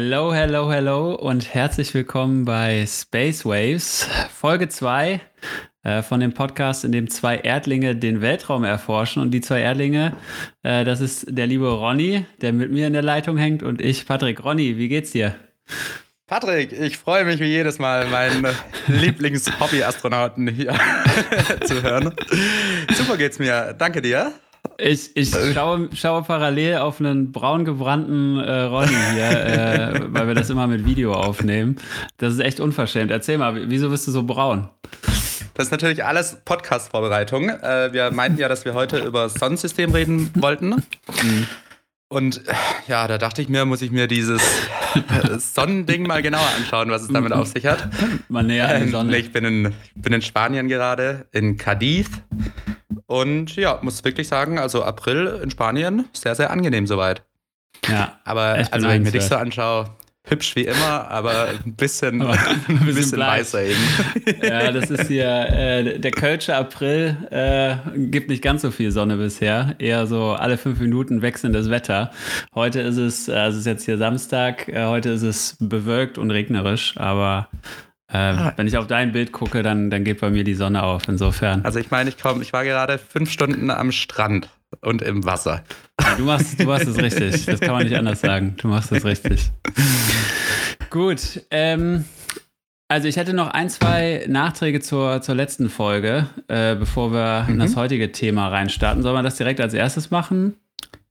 Hello, hello, hello und herzlich willkommen bei Space Waves, Folge 2 äh, von dem Podcast, in dem zwei Erdlinge den Weltraum erforschen. Und die zwei Erdlinge, äh, das ist der liebe Ronny, der mit mir in der Leitung hängt, und ich, Patrick. Ronny, wie geht's dir? Patrick, ich freue mich wie jedes Mal, meinen Lieblings-Hobby-Astronauten hier zu hören. Super geht's mir. Danke dir. Ich, ich schaue, schaue, parallel auf einen braun gebrannten äh, Ronny hier, äh, weil wir das immer mit Video aufnehmen. Das ist echt unverschämt. Erzähl mal, wieso bist du so braun? Das ist natürlich alles Podcast-Vorbereitung. Äh, wir meinten ja, dass wir heute über das Sonnensystem reden wollten. Mhm. Und ja, da dachte ich mir, muss ich mir dieses Sonnending mal genauer anschauen, was es damit auf sich hat. Mal näher an die Sonne. Ich bin in, bin in Spanien gerade, in Cadiz. Und ja, muss wirklich sagen, also April in Spanien, sehr, sehr angenehm soweit. Ja. Aber also, wenn ich mir dich so anschaue, hübsch wie immer, aber ein bisschen, aber ein bisschen, bisschen weißer eben. Ja, das ist hier, äh, der Kölsche April äh, gibt nicht ganz so viel Sonne bisher. Eher so alle fünf Minuten wechselndes Wetter. Heute ist es, also es ist jetzt hier Samstag, äh, heute ist es bewölkt und regnerisch, aber äh, ah. Wenn ich auf dein Bild gucke, dann, dann geht bei mir die Sonne auf, insofern. Also ich meine, ich komm, ich war gerade fünf Stunden am Strand und im Wasser. Ja, du machst, du machst es richtig. Das kann man nicht anders sagen. Du machst es richtig. Gut. Ähm, also ich hätte noch ein, zwei Nachträge zur, zur letzten Folge, äh, bevor wir mhm. in das heutige Thema reinstarten. Sollen wir das direkt als erstes machen?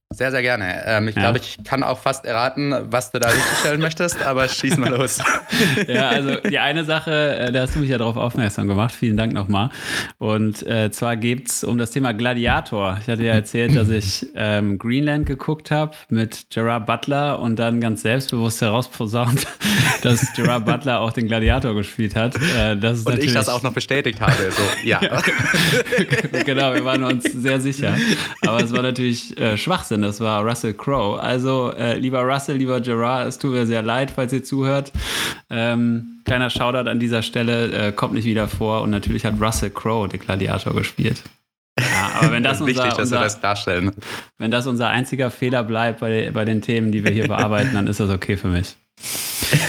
Sehr, sehr gerne. Ähm, ich ja. glaube, ich kann auch fast erraten, was du da stellen möchtest, aber schieß mal los. ja, also die eine Sache, äh, da hast du mich ja darauf aufmerksam gemacht. Vielen Dank nochmal. Und äh, zwar geht es um das Thema Gladiator. Ich hatte ja erzählt, dass ich ähm, Greenland geguckt habe mit Gerard Butler und dann ganz selbstbewusst herausposaunt, dass Gerard Butler auch den Gladiator gespielt hat. Äh, das und ich das auch noch bestätigt habe. So, ja. genau, wir waren uns sehr sicher. Aber es war natürlich äh, Schwachsinn denn? Das war Russell Crowe. Also, äh, lieber Russell, lieber Gerard, es tut mir sehr leid, falls ihr zuhört. Ähm, kleiner Shoutout an dieser Stelle, äh, kommt nicht wieder vor. Und natürlich hat Russell Crowe den Gladiator gespielt. Ja, aber wenn das, unser, Wichtig, unser, das darstellen. wenn das unser einziger Fehler bleibt bei, bei den Themen, die wir hier bearbeiten, dann ist das okay für mich.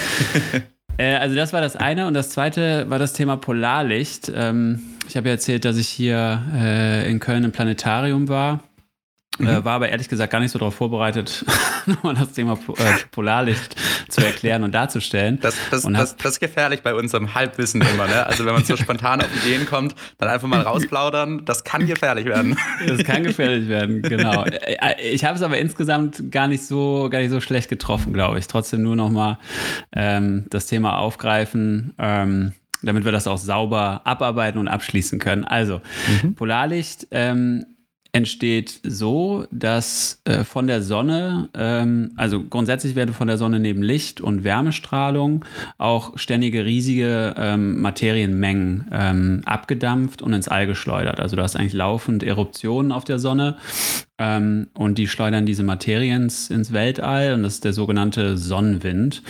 äh, also das war das eine und das zweite war das Thema Polarlicht. Ähm, ich habe ja erzählt, dass ich hier äh, in Köln im Planetarium war Mhm. Äh, war aber ehrlich gesagt gar nicht so darauf vorbereitet, nochmal das Thema äh, Polarlicht zu erklären und darzustellen. Das, das, und das, das ist gefährlich bei unserem Halbwissen immer. Ne? Also wenn man so spontan auf Ideen kommt, dann einfach mal rausplaudern, das kann gefährlich werden. Das kann gefährlich werden, genau. Äh, ich habe es aber insgesamt gar nicht so, gar nicht so schlecht getroffen, glaube ich. Trotzdem nur nochmal ähm, das Thema aufgreifen. Ähm, damit wir das auch sauber abarbeiten und abschließen können. Also, mhm. Polarlicht ähm, entsteht so, dass äh, von der Sonne, ähm, also grundsätzlich werden von der Sonne neben Licht und Wärmestrahlung auch ständige riesige ähm, Materienmengen ähm, abgedampft und ins All geschleudert. Also du hast eigentlich laufend Eruptionen auf der Sonne ähm, und die schleudern diese Materien ins Weltall und das ist der sogenannte Sonnenwind.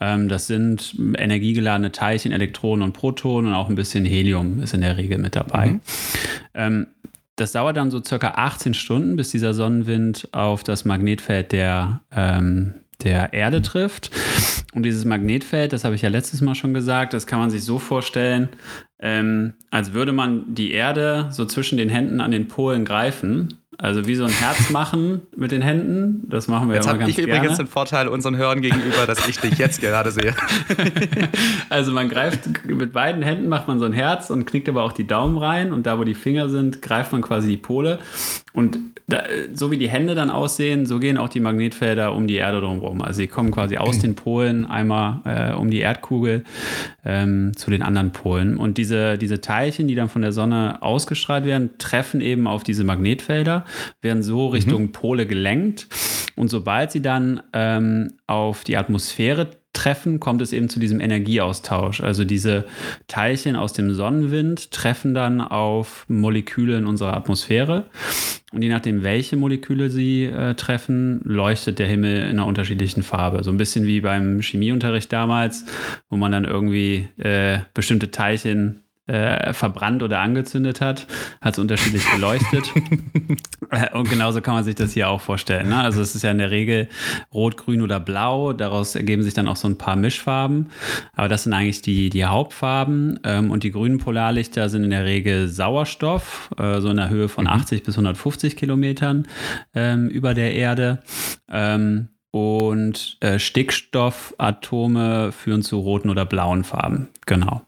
Ähm, das sind energiegeladene Teilchen, Elektronen und Protonen und auch ein bisschen Helium ist in der Regel mit dabei. Mhm. Das dauert dann so circa 18 Stunden, bis dieser Sonnenwind auf das Magnetfeld der, ähm, der Erde trifft. Und dieses Magnetfeld, das habe ich ja letztes Mal schon gesagt, das kann man sich so vorstellen, ähm, als würde man die Erde so zwischen den Händen an den Polen greifen also wie so ein Herz machen mit den Händen, das machen wir jetzt ja immer ganz gerne. Jetzt habe ich übrigens den Vorteil unseren Hörern gegenüber, dass ich dich jetzt gerade sehe. also man greift mit beiden Händen macht man so ein Herz und knickt aber auch die Daumen rein und da wo die Finger sind, greift man quasi die Pole und da, so wie die Hände dann aussehen, so gehen auch die Magnetfelder um die Erde drumherum. Also sie kommen quasi aus den Polen einmal äh, um die Erdkugel ähm, zu den anderen Polen und diese, diese Teilchen, die dann von der Sonne ausgestrahlt werden, treffen eben auf diese Magnetfelder werden so Richtung mhm. Pole gelenkt. Und sobald sie dann ähm, auf die Atmosphäre treffen, kommt es eben zu diesem Energieaustausch. Also diese Teilchen aus dem Sonnenwind treffen dann auf Moleküle in unserer Atmosphäre. Und je nachdem, welche Moleküle sie äh, treffen, leuchtet der Himmel in einer unterschiedlichen Farbe. So ein bisschen wie beim Chemieunterricht damals, wo man dann irgendwie äh, bestimmte Teilchen äh, verbrannt oder angezündet hat, hat es unterschiedlich geleuchtet. Äh, und genauso kann man sich das hier auch vorstellen. Ne? Also es ist ja in der Regel rot, grün oder blau. Daraus ergeben sich dann auch so ein paar Mischfarben. Aber das sind eigentlich die, die Hauptfarben. Ähm, und die grünen Polarlichter sind in der Regel Sauerstoff, äh, so in der Höhe von 80 mhm. bis 150 Kilometern ähm, über der Erde. Ähm, und äh, Stickstoffatome führen zu roten oder blauen Farben. Genau.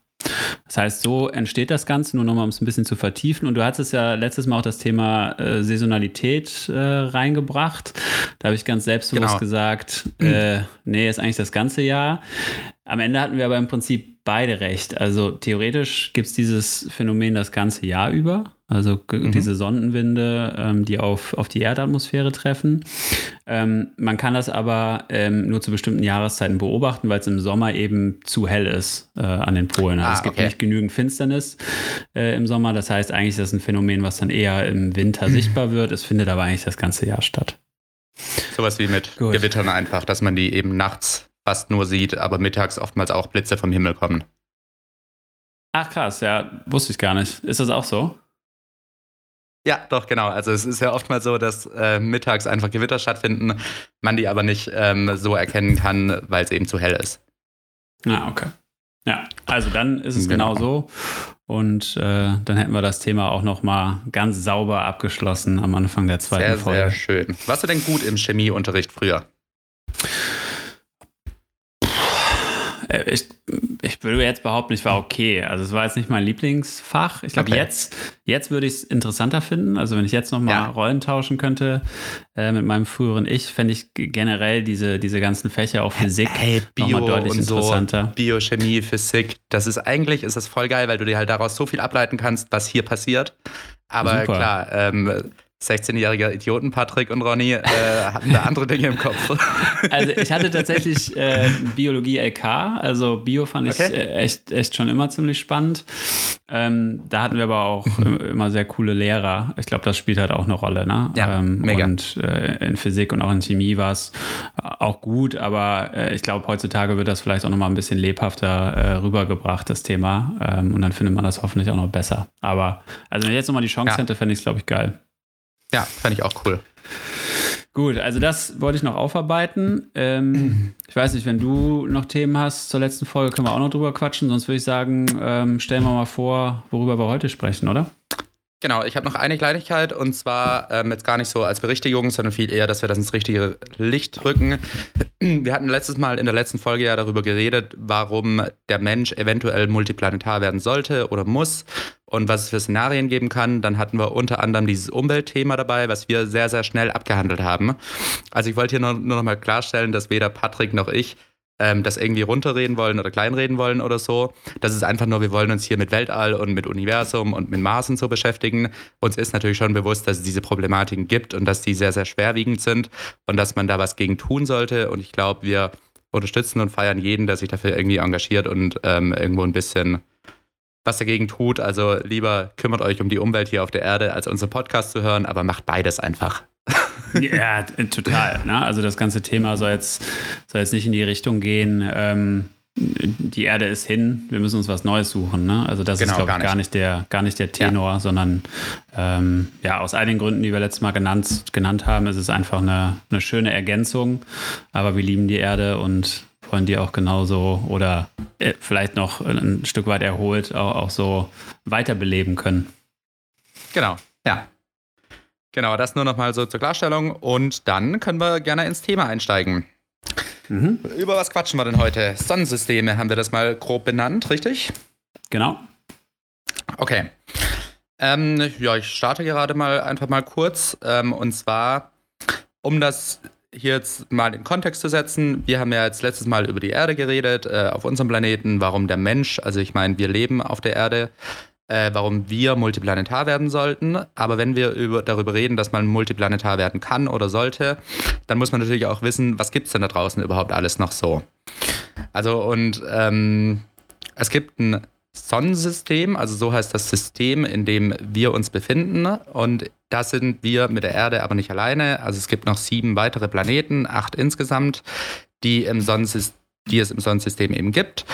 Das heißt, so entsteht das Ganze, nur nochmal, um es ein bisschen zu vertiefen. Und du hattest ja letztes Mal auch das Thema äh, Saisonalität äh, reingebracht. Da habe ich ganz selbstbewusst genau. gesagt, äh, nee, ist eigentlich das ganze Jahr. Am Ende hatten wir aber im Prinzip beide recht. Also theoretisch gibt es dieses Phänomen das ganze Jahr über. Also mhm. diese Sondenwinde, ähm, die auf, auf die Erdatmosphäre treffen. Ähm, man kann das aber ähm, nur zu bestimmten Jahreszeiten beobachten, weil es im Sommer eben zu hell ist äh, an den Polen. Also ah, es gibt okay. nicht genügend Finsternis äh, im Sommer. Das heißt, eigentlich ist das ein Phänomen, was dann eher im Winter sichtbar wird. Es findet aber eigentlich das ganze Jahr statt. Sowas wie mit Gut. Gewittern einfach, dass man die eben nachts fast nur sieht, aber mittags oftmals auch Blitze vom Himmel kommen. Ach krass, ja, wusste ich gar nicht. Ist das auch so? Ja, doch, genau. Also es ist ja oftmals so, dass äh, mittags einfach Gewitter stattfinden, man die aber nicht ähm, so erkennen kann, weil es eben zu hell ist. Ah, okay. Ja, also dann ist es genau, genau so. Und äh, dann hätten wir das Thema auch nochmal ganz sauber abgeschlossen am Anfang der zweiten sehr, Folge. Sehr schön. Warst du denn gut im Chemieunterricht früher? Äh, ich, ich würde jetzt behaupten, ich war okay. Also es war jetzt nicht mein Lieblingsfach. Ich glaube, okay. jetzt, jetzt würde ich es interessanter finden. Also wenn ich jetzt nochmal ja. Rollen tauschen könnte äh, mit meinem früheren Ich, fände ich generell diese, diese ganzen Fächer, auch Physik, hey, Bio nochmal deutlich und interessanter. So, Biochemie, Physik, das ist eigentlich, ist das voll geil, weil du dir halt daraus so viel ableiten kannst, was hier passiert. Aber Super. klar, ähm, 16-jähriger Idioten Patrick und Ronny äh, hatten da andere Dinge im Kopf. Also ich hatte tatsächlich äh, Biologie LK, also Bio fand ich okay. äh, echt, echt schon immer ziemlich spannend. Ähm, da hatten wir aber auch immer sehr coole Lehrer. Ich glaube, das spielt halt auch eine Rolle. Ne? Ja, ähm, mega. Und äh, in Physik und auch in Chemie war es auch gut, aber äh, ich glaube, heutzutage wird das vielleicht auch nochmal ein bisschen lebhafter äh, rübergebracht, das Thema. Ähm, und dann findet man das hoffentlich auch noch besser. Aber also wenn ich jetzt nochmal die Chance ja. hätte, fände ich es, glaube ich, geil. Ja, fände ich auch cool. Gut, also das wollte ich noch aufarbeiten. Ähm, ich weiß nicht, wenn du noch Themen hast zur letzten Folge, können wir auch noch drüber quatschen. Sonst würde ich sagen, ähm, stellen wir mal vor, worüber wir heute sprechen, oder? Genau, ich habe noch eine Kleinigkeit und zwar ähm, jetzt gar nicht so als Berichtigung, sondern viel eher, dass wir das ins richtige Licht rücken. Wir hatten letztes Mal in der letzten Folge ja darüber geredet, warum der Mensch eventuell multiplanetar werden sollte oder muss und was es für Szenarien geben kann. Dann hatten wir unter anderem dieses Umweltthema dabei, was wir sehr, sehr schnell abgehandelt haben. Also ich wollte hier nur, nur noch mal klarstellen, dass weder Patrick noch ich ähm, das irgendwie runterreden wollen oder kleinreden wollen oder so. Das ist einfach nur, wir wollen uns hier mit Weltall und mit Universum und mit Mars und so beschäftigen. Uns ist natürlich schon bewusst, dass es diese Problematiken gibt und dass die sehr, sehr schwerwiegend sind und dass man da was gegen tun sollte. Und ich glaube, wir unterstützen und feiern jeden, der sich dafür irgendwie engagiert und ähm, irgendwo ein bisschen was dagegen tut. Also lieber kümmert euch um die Umwelt hier auf der Erde, als unseren Podcast zu hören, aber macht beides einfach. Ja, total. Ne? Also das ganze Thema soll jetzt, soll jetzt nicht in die Richtung gehen, ähm, die Erde ist hin, wir müssen uns was Neues suchen. Ne? Also das genau, ist, glaube ich, gar nicht. der, gar nicht der Tenor, ja. sondern ähm, ja, aus all den Gründen, die wir letztes Mal genannt, genannt haben, ist es einfach eine, eine schöne Ergänzung. Aber wir lieben die Erde und wollen die auch genauso oder äh, vielleicht noch ein Stück weit erholt auch, auch so weiterbeleben können. Genau, ja. Genau, das nur noch mal so zur Klarstellung. Und dann können wir gerne ins Thema einsteigen. Mhm. Über was quatschen wir denn heute? Sonnensysteme haben wir das mal grob benannt, richtig? Genau. Okay. Ähm, ja, ich starte gerade mal einfach mal kurz. Ähm, und zwar, um das hier jetzt mal in Kontext zu setzen, wir haben ja jetzt letztes Mal über die Erde geredet, äh, auf unserem Planeten, warum der Mensch, also ich meine, wir leben auf der Erde, äh, warum wir multiplanetar werden sollten. Aber wenn wir über, darüber reden, dass man multiplanetar werden kann oder sollte, dann muss man natürlich auch wissen, was gibt es denn da draußen überhaupt alles noch so. Also und ähm, es gibt ein Sonnensystem, also so heißt das System, in dem wir uns befinden. Und da sind wir mit der Erde aber nicht alleine. Also es gibt noch sieben weitere Planeten, acht insgesamt, die, im die es im Sonnensystem eben gibt.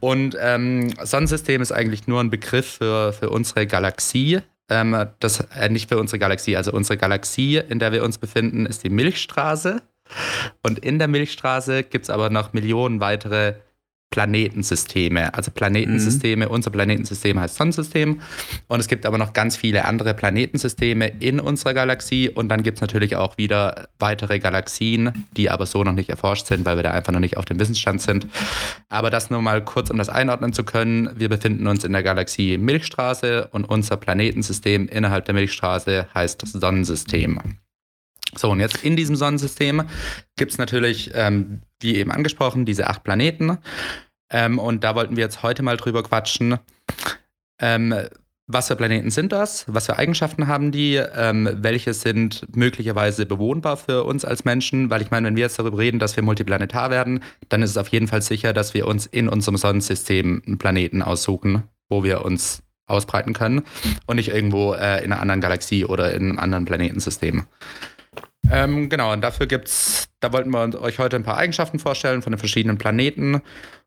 Und ähm, Sonnensystem ist eigentlich nur ein Begriff für, für unsere Galaxie. Ähm, das, äh, nicht für unsere Galaxie, also unsere Galaxie, in der wir uns befinden, ist die Milchstraße. Und in der Milchstraße gibt es aber noch Millionen weitere Planetensysteme. Also Planetensysteme, mhm. unser Planetensystem heißt Sonnensystem. Und es gibt aber noch ganz viele andere Planetensysteme in unserer Galaxie. Und dann gibt es natürlich auch wieder weitere Galaxien, die aber so noch nicht erforscht sind, weil wir da einfach noch nicht auf dem Wissensstand sind. Aber das nur mal kurz, um das einordnen zu können. Wir befinden uns in der Galaxie Milchstraße und unser Planetensystem innerhalb der Milchstraße heißt Sonnensystem. So, und jetzt in diesem Sonnensystem gibt es natürlich, ähm, wie eben angesprochen, diese acht Planeten. Ähm, und da wollten wir jetzt heute mal drüber quatschen. Ähm, was für Planeten sind das? Was für Eigenschaften haben die? Ähm, welche sind möglicherweise bewohnbar für uns als Menschen? Weil ich meine, wenn wir jetzt darüber reden, dass wir multiplanetar werden, dann ist es auf jeden Fall sicher, dass wir uns in unserem Sonnensystem einen Planeten aussuchen, wo wir uns ausbreiten können und nicht irgendwo äh, in einer anderen Galaxie oder in einem anderen Planetensystem. Ähm, genau, und dafür gibt's, da wollten wir euch heute ein paar Eigenschaften vorstellen von den verschiedenen Planeten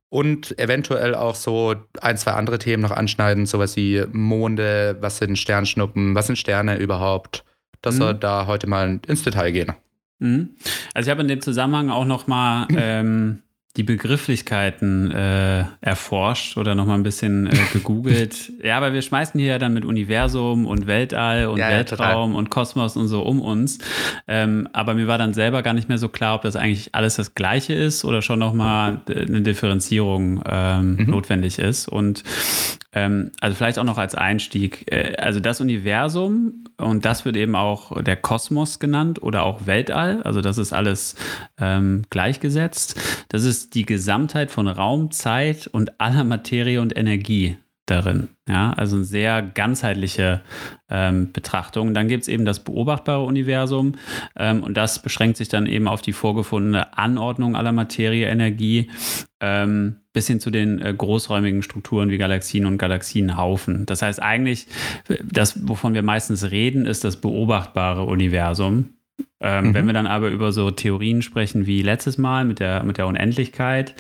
und eventuell auch so ein, zwei andere Themen noch anschneiden, sowas wie Monde, was sind Sternschnuppen, was sind Sterne überhaupt, dass mhm. wir da heute mal ins Detail gehen. Mhm. Also ich habe in dem Zusammenhang auch noch mal ähm, die Begrifflichkeiten äh, erforscht oder noch mal ein bisschen äh, gegoogelt. ja, aber wir schmeißen hier ja dann mit Universum und Weltall und ja, Weltraum ja, und Kosmos und so um uns. Ähm, aber mir war dann selber gar nicht mehr so klar, ob das eigentlich alles das Gleiche ist oder schon noch mal eine Differenzierung ähm, mhm. notwendig ist. Und ähm, also vielleicht auch noch als Einstieg. Äh, also das Universum und das wird eben auch der Kosmos genannt oder auch Weltall. Also das ist alles ähm, gleichgesetzt. Das ist die Gesamtheit von Raum, Zeit und aller Materie und Energie darin. Ja, also eine sehr ganzheitliche ähm, Betrachtung. Dann gibt es eben das beobachtbare Universum ähm, und das beschränkt sich dann eben auf die vorgefundene Anordnung aller Materie, Energie ähm, bis hin zu den äh, großräumigen Strukturen wie Galaxien und Galaxienhaufen. Das heißt eigentlich, das, wovon wir meistens reden, ist das beobachtbare Universum. Ähm, mhm. Wenn wir dann aber über so Theorien sprechen wie letztes Mal mit der, mit der Unendlichkeit,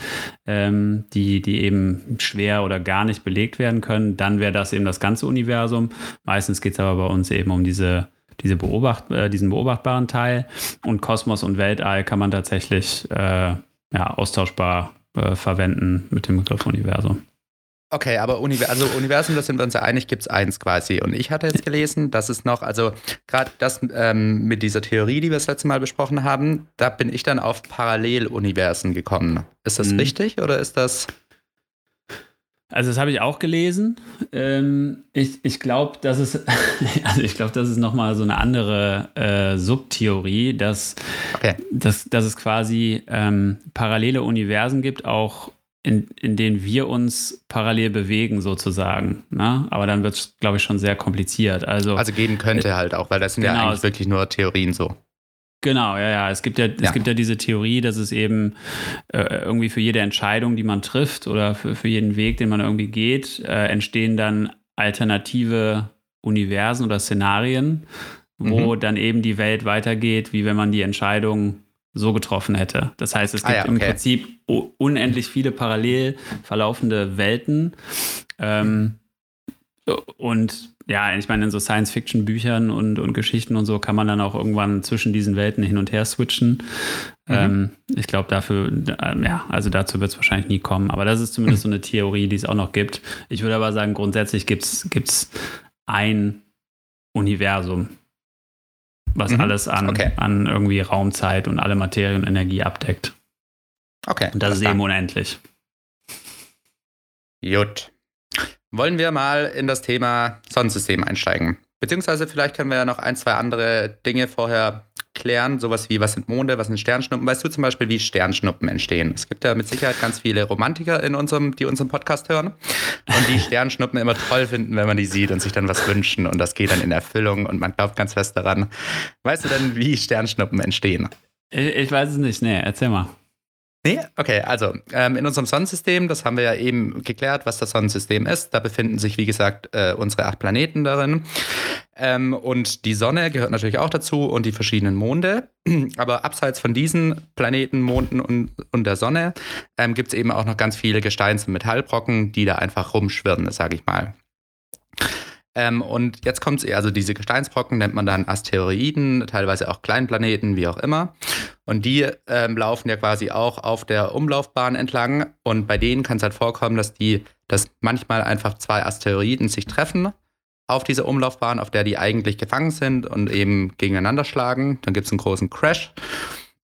ähm, die, die eben schwer oder gar nicht belegt werden können, dann wäre das eben das ganze Universum. Meistens geht es aber bei uns eben um diese, diese Beobacht, äh, diesen beobachtbaren Teil. Und Kosmos und Weltall kann man tatsächlich äh, ja, austauschbar äh, verwenden mit dem Begriff Universum. Okay, aber Uni also Universum, das sind wir uns ja einig, gibt es eins quasi. Und ich hatte jetzt gelesen, dass es noch, also gerade das ähm, mit dieser Theorie, die wir das letzte Mal besprochen haben, da bin ich dann auf Paralleluniversen gekommen. Ist das mhm. richtig oder ist das. Also das habe ich auch gelesen. Ähm, ich ich glaube, das ist, also ich glaube, das ist nochmal so eine andere äh, Subtheorie, dass, okay. dass, dass es quasi ähm, parallele Universen gibt, auch in, in denen wir uns parallel bewegen, sozusagen. Ne? Aber dann wird es, glaube ich, schon sehr kompliziert. Also, also gehen könnte äh, halt auch, weil das sind genau, ja eigentlich wirklich nur Theorien so. Genau, ja, ja. Es gibt ja, ja. es gibt ja diese Theorie, dass es eben äh, irgendwie für jede Entscheidung, die man trifft oder für, für jeden Weg, den man irgendwie geht, äh, entstehen dann alternative Universen oder Szenarien, wo mhm. dann eben die Welt weitergeht, wie wenn man die Entscheidung so getroffen hätte. Das heißt, es gibt ah ja, okay. im Prinzip unendlich viele parallel verlaufende Welten. Ähm, und ja, ich meine, in so Science-Fiction-Büchern und, und Geschichten und so kann man dann auch irgendwann zwischen diesen Welten hin und her switchen. Mhm. Ähm, ich glaube, dafür, äh, ja, also dazu wird es wahrscheinlich nie kommen. Aber das ist zumindest so eine Theorie, die es auch noch gibt. Ich würde aber sagen, grundsätzlich gibt es ein Universum was mhm. alles an, okay. an irgendwie Raumzeit und alle Materie und Energie abdeckt. Okay. Und das ist eben unendlich. Gut. Wollen wir mal in das Thema Sonnensystem einsteigen? Beziehungsweise vielleicht können wir ja noch ein, zwei andere Dinge vorher klären, sowas wie, was sind Monde, was sind Sternschnuppen. Weißt du zum Beispiel, wie Sternschnuppen entstehen? Es gibt ja mit Sicherheit ganz viele Romantiker in unserem, die unseren Podcast hören und die Sternschnuppen immer toll finden, wenn man die sieht und sich dann was wünschen und das geht dann in Erfüllung und man glaubt ganz fest daran. Weißt du denn, wie Sternschnuppen entstehen? Ich, ich weiß es nicht, nee, erzähl mal. Nee, okay, also ähm, in unserem Sonnensystem, das haben wir ja eben geklärt, was das Sonnensystem ist. Da befinden sich, wie gesagt, äh, unsere acht Planeten darin. Ähm, und die Sonne gehört natürlich auch dazu und die verschiedenen Monde. Aber abseits von diesen Planeten, Monden und, und der Sonne ähm, gibt es eben auch noch ganz viele Gesteins- und Metallbrocken, die da einfach rumschwirren, sage ich mal. Ähm, und jetzt kommt es, also diese Gesteinsbrocken nennt man dann Asteroiden, teilweise auch Kleinplaneten, wie auch immer. Und die ähm, laufen ja quasi auch auf der Umlaufbahn entlang. Und bei denen kann es halt vorkommen, dass die, dass manchmal einfach zwei Asteroiden sich treffen auf dieser Umlaufbahn, auf der die eigentlich gefangen sind und eben gegeneinander schlagen. Dann gibt es einen großen Crash.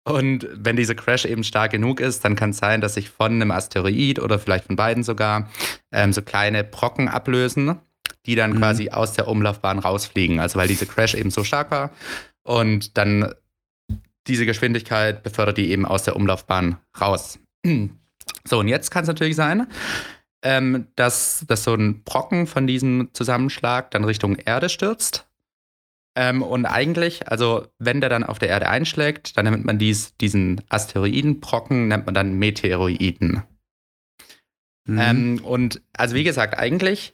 Und wenn dieser Crash eben stark genug ist, dann kann es sein, dass sich von einem Asteroid oder vielleicht von beiden sogar ähm, so kleine Brocken ablösen, die dann mhm. quasi aus der Umlaufbahn rausfliegen. Also weil dieser Crash eben so stark war. Und dann diese Geschwindigkeit befördert die eben aus der Umlaufbahn raus. So, und jetzt kann es natürlich sein, ähm, dass, dass so ein Brocken von diesem Zusammenschlag dann Richtung Erde stürzt. Ähm, und eigentlich, also wenn der dann auf der Erde einschlägt, dann nennt man dies, diesen Asteroidenbrocken, nennt man dann Meteoroiden. Mhm. Ähm, und also wie gesagt, eigentlich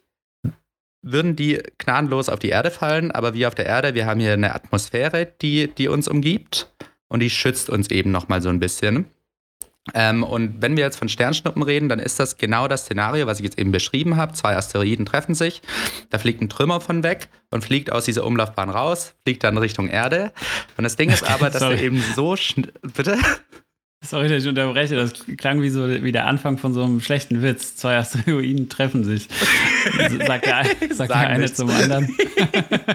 würden die gnadenlos auf die Erde fallen, aber wie auf der Erde, wir haben hier eine Atmosphäre, die, die uns umgibt und die schützt uns eben nochmal so ein bisschen. Ähm, und wenn wir jetzt von Sternschnuppen reden, dann ist das genau das Szenario, was ich jetzt eben beschrieben habe. Zwei Asteroiden treffen sich, da fliegt ein Trümmer von weg und fliegt aus dieser Umlaufbahn raus, fliegt dann Richtung Erde. Und das Ding ist aber, dass er eben so schnell. Bitte? Sorry, dass ich unterbreche. Das klang wie so wie der Anfang von so einem schlechten Witz. Zwei Asteroiden treffen sich. Sagt der, sagt der eine zum anderen.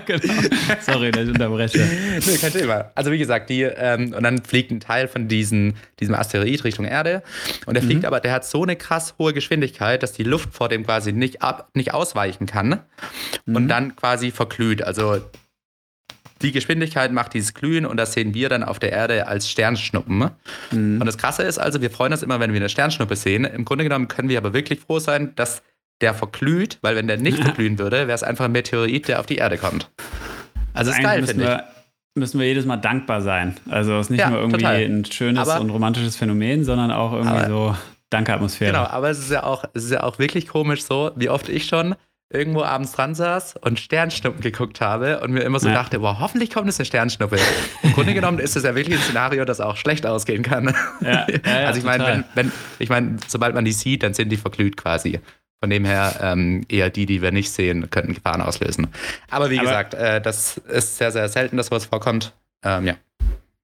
genau. Sorry, dass ich unterbreche. Nee, kein Thema. Also wie gesagt, die, ähm, und dann fliegt ein Teil von diesen, diesem Asteroid Richtung Erde. Und der fliegt mhm. aber, der hat so eine krass hohe Geschwindigkeit, dass die Luft vor dem quasi nicht ab, nicht ausweichen kann. Mhm. Und dann quasi verglüht. Also die Geschwindigkeit macht dieses Glühen und das sehen wir dann auf der Erde als Sternschnuppen. Mhm. Und das Krasse ist also, wir freuen uns immer, wenn wir eine Sternschnuppe sehen. Im Grunde genommen können wir aber wirklich froh sein, dass der verglüht, weil wenn der nicht verglühen würde, wäre es einfach ein Meteorit, der auf die Erde kommt. Also, das ist geil, finde ich müssen wir jedes Mal dankbar sein. Also es ist nicht ja, nur irgendwie total. ein schönes aber, und romantisches Phänomen, sondern auch irgendwie aber, so Danke-Atmosphäre. Genau, aber es ist ja auch, es ist ja auch wirklich komisch so, wie oft ich schon irgendwo abends dran saß und Sternschnuppen geguckt habe und mir immer so ja. dachte, boah, hoffentlich kommt es eine Sternschnuppe. Im Grunde genommen ist es ja wirklich ein Szenario, das auch schlecht ausgehen kann. Ja, ja, also ich meine, wenn, wenn, ich meine, sobald man die sieht, dann sind die verglüht quasi. Von dem her ähm, eher die, die wir nicht sehen, könnten Gefahren auslösen. Aber wie Aber gesagt, äh, das ist sehr, sehr selten, dass sowas vorkommt. Ähm, ja.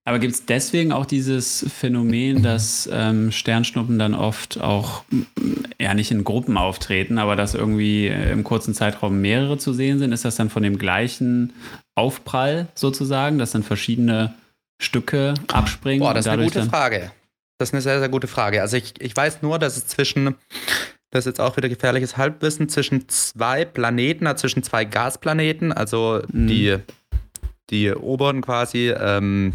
Aber gibt es deswegen auch dieses Phänomen, dass ähm, Sternschnuppen dann oft auch ja nicht in Gruppen auftreten, aber dass irgendwie äh, im kurzen Zeitraum mehrere zu sehen sind? Ist das dann von dem gleichen Aufprall sozusagen, dass dann verschiedene Stücke abspringen? Boah, das ist eine gute Frage. Das ist eine sehr, sehr gute Frage. Also ich, ich weiß nur, dass es zwischen, das ist jetzt auch wieder gefährliches Halbwissen, zwischen zwei Planeten, also zwischen zwei Gasplaneten, also mhm. die, die oberen quasi, ähm,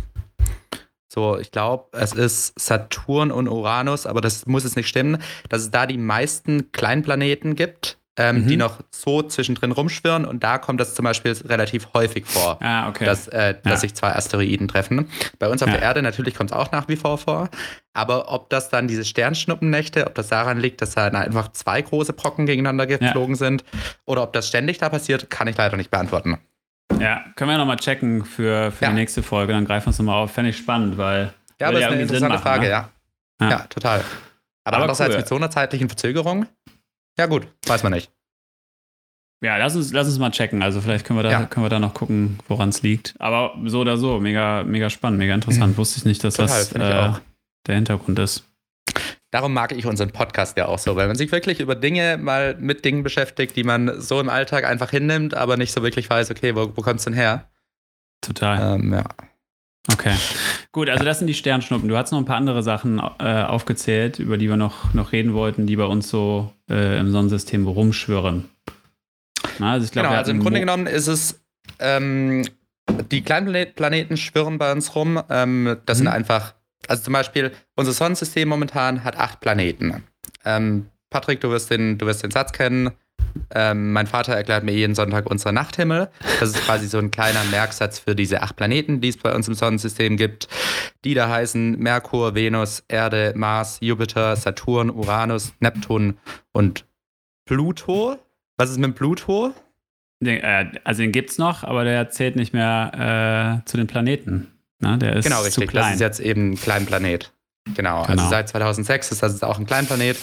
so, ich glaube, es ist Saturn und Uranus, aber das muss es nicht stimmen, dass es da die meisten Kleinplaneten gibt, ähm, mhm. die noch so zwischendrin rumschwirren und da kommt das zum Beispiel relativ häufig vor, ah, okay. dass, äh, dass sich zwei Asteroiden treffen. Bei uns auf ja. der Erde natürlich kommt es auch nach wie vor vor, aber ob das dann diese Sternschnuppennächte, ob das daran liegt, dass da einfach zwei große Brocken gegeneinander geflogen ja. sind oder ob das ständig da passiert, kann ich leider nicht beantworten. Ja, können wir nochmal checken für, für ja. die nächste Folge, dann greifen wir es nochmal auf. Fände ich spannend, weil. Ja, aber das ist eine interessante machen, Frage, ne? ja. ja. ja. total. Aber, aber andererseits cool. mit so einer zeitlichen Verzögerung, ja gut, weiß man nicht. Ja, lass uns, lass uns mal checken. Also vielleicht können wir da, ja. können wir da noch gucken, woran es liegt. Aber so oder so, mega, mega spannend, mega interessant. Mhm. Wusste ich nicht, dass Total, das äh, der Hintergrund ist. Darum mag ich unseren Podcast ja auch so, weil man sich wirklich über Dinge mal mit Dingen beschäftigt, die man so im Alltag einfach hinnimmt, aber nicht so wirklich weiß, okay, wo, wo kommt es denn her? Total. Ähm, ja. Okay. Gut, also das sind die Sternschnuppen. Du hast noch ein paar andere Sachen äh, aufgezählt, über die wir noch, noch reden wollten, die bei uns so äh, im Sonnensystem rumschwirren. Na, also ich glaub, genau, also im Grunde genommen ist es, ähm, die kleinen Planeten schwirren bei uns rum. Ähm, das mhm. sind einfach also zum Beispiel, unser Sonnensystem momentan hat acht Planeten. Ähm, Patrick, du wirst, den, du wirst den Satz kennen. Ähm, mein Vater erklärt mir jeden Sonntag unseren Nachthimmel. Das ist quasi so ein kleiner Merksatz für diese acht Planeten, die es bei uns im Sonnensystem gibt. Die da heißen Merkur, Venus, Erde, Mars, Jupiter, Saturn, Uranus, Neptun und Pluto. Was ist mit Pluto? Den, äh, also den gibt es noch, aber der zählt nicht mehr äh, zu den Planeten. Ne? Der ist genau, richtig. Zu klein. Das ist jetzt eben ein Kleinplanet. Genau. Also genau. Also seit 2006 ist das jetzt auch ein Kleinplanet,